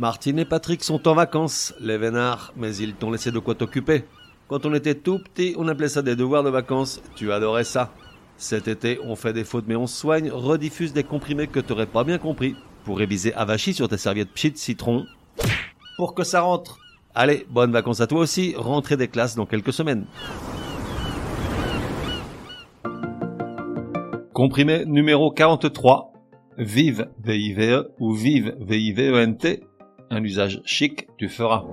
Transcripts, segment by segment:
Martine et Patrick sont en vacances, les vénards, mais ils t'ont laissé de quoi t'occuper. Quand on était tout petit, on appelait ça des devoirs de vacances. Tu adorais ça. Cet été, on fait des fautes mais on soigne, rediffuse des comprimés que t'aurais pas bien compris. Pour réviser avachi sur tes serviettes pchit citron. Pour que ça rentre. Allez, bonnes vacances à toi aussi, rentrée des classes dans quelques semaines. Comprimé numéro 43. Vive VIVE ou Vive VIVENT. Un usage chic, tu feras.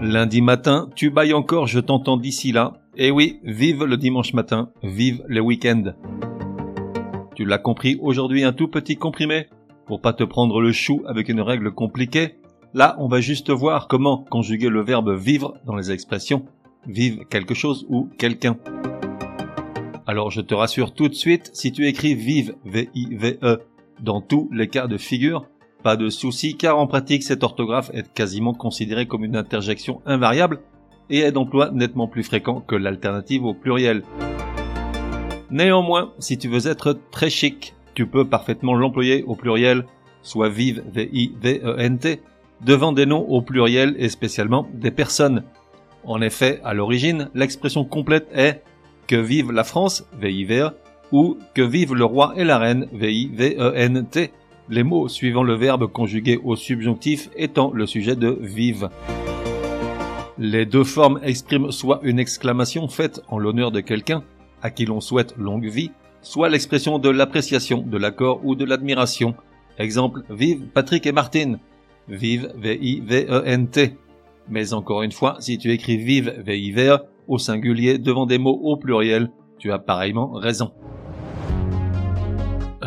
Lundi matin, tu bailles encore, je t'entends d'ici là. Eh oui, vive le dimanche matin, vive les week-ends. Tu l'as compris, aujourd'hui un tout petit comprimé. Pour pas te prendre le chou avec une règle compliquée, là on va juste voir comment conjuguer le verbe vivre dans les expressions vive quelque chose ou quelqu'un. Alors je te rassure tout de suite, si tu écris vive, V-I-V-E, dans tous les cas de figure, pas de souci car en pratique cette orthographe est quasiment considérée comme une interjection invariable et est d'emploi nettement plus fréquent que l'alternative au pluriel. Néanmoins, si tu veux être très chic, tu peux parfaitement l'employer au pluriel, soit vive, V-I-V-E-N-T, devant des noms au pluriel et spécialement des personnes. En effet, à l'origine, l'expression complète est que vive la France, V-I-V-E, ou que vive le roi et la reine, V-I-V-E-N-T, les mots suivant le verbe conjugué au subjonctif étant le sujet de vive. Les deux formes expriment soit une exclamation faite en l'honneur de quelqu'un, à qui l'on souhaite longue vie, soit l'expression de l'appréciation, de l'accord ou de l'admiration. Exemple, vive Patrick et Martine. Vive V-I-V-E-N-T. Mais encore une fois, si tu écris vive V-I-V-E au singulier devant des mots au pluriel, tu as pareillement raison.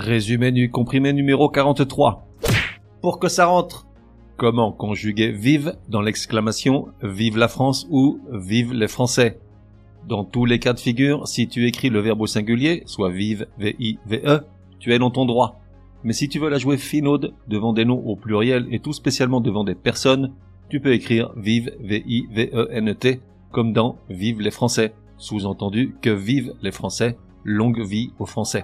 Résumé du comprimé numéro 43. Pour que ça rentre. Comment conjuguer vive dans l'exclamation Vive la France ou Vive les Français Dans tous les cas de figure, si tu écris le verbe au singulier, soit vive, V-I-V-E, tu es dans ton droit. Mais si tu veux la jouer finaude devant des noms au pluriel et tout spécialement devant des personnes, tu peux écrire vive, V-I-V-E-N-T, comme dans Vive les Français, sous-entendu que vive les Français, longue vie aux Français.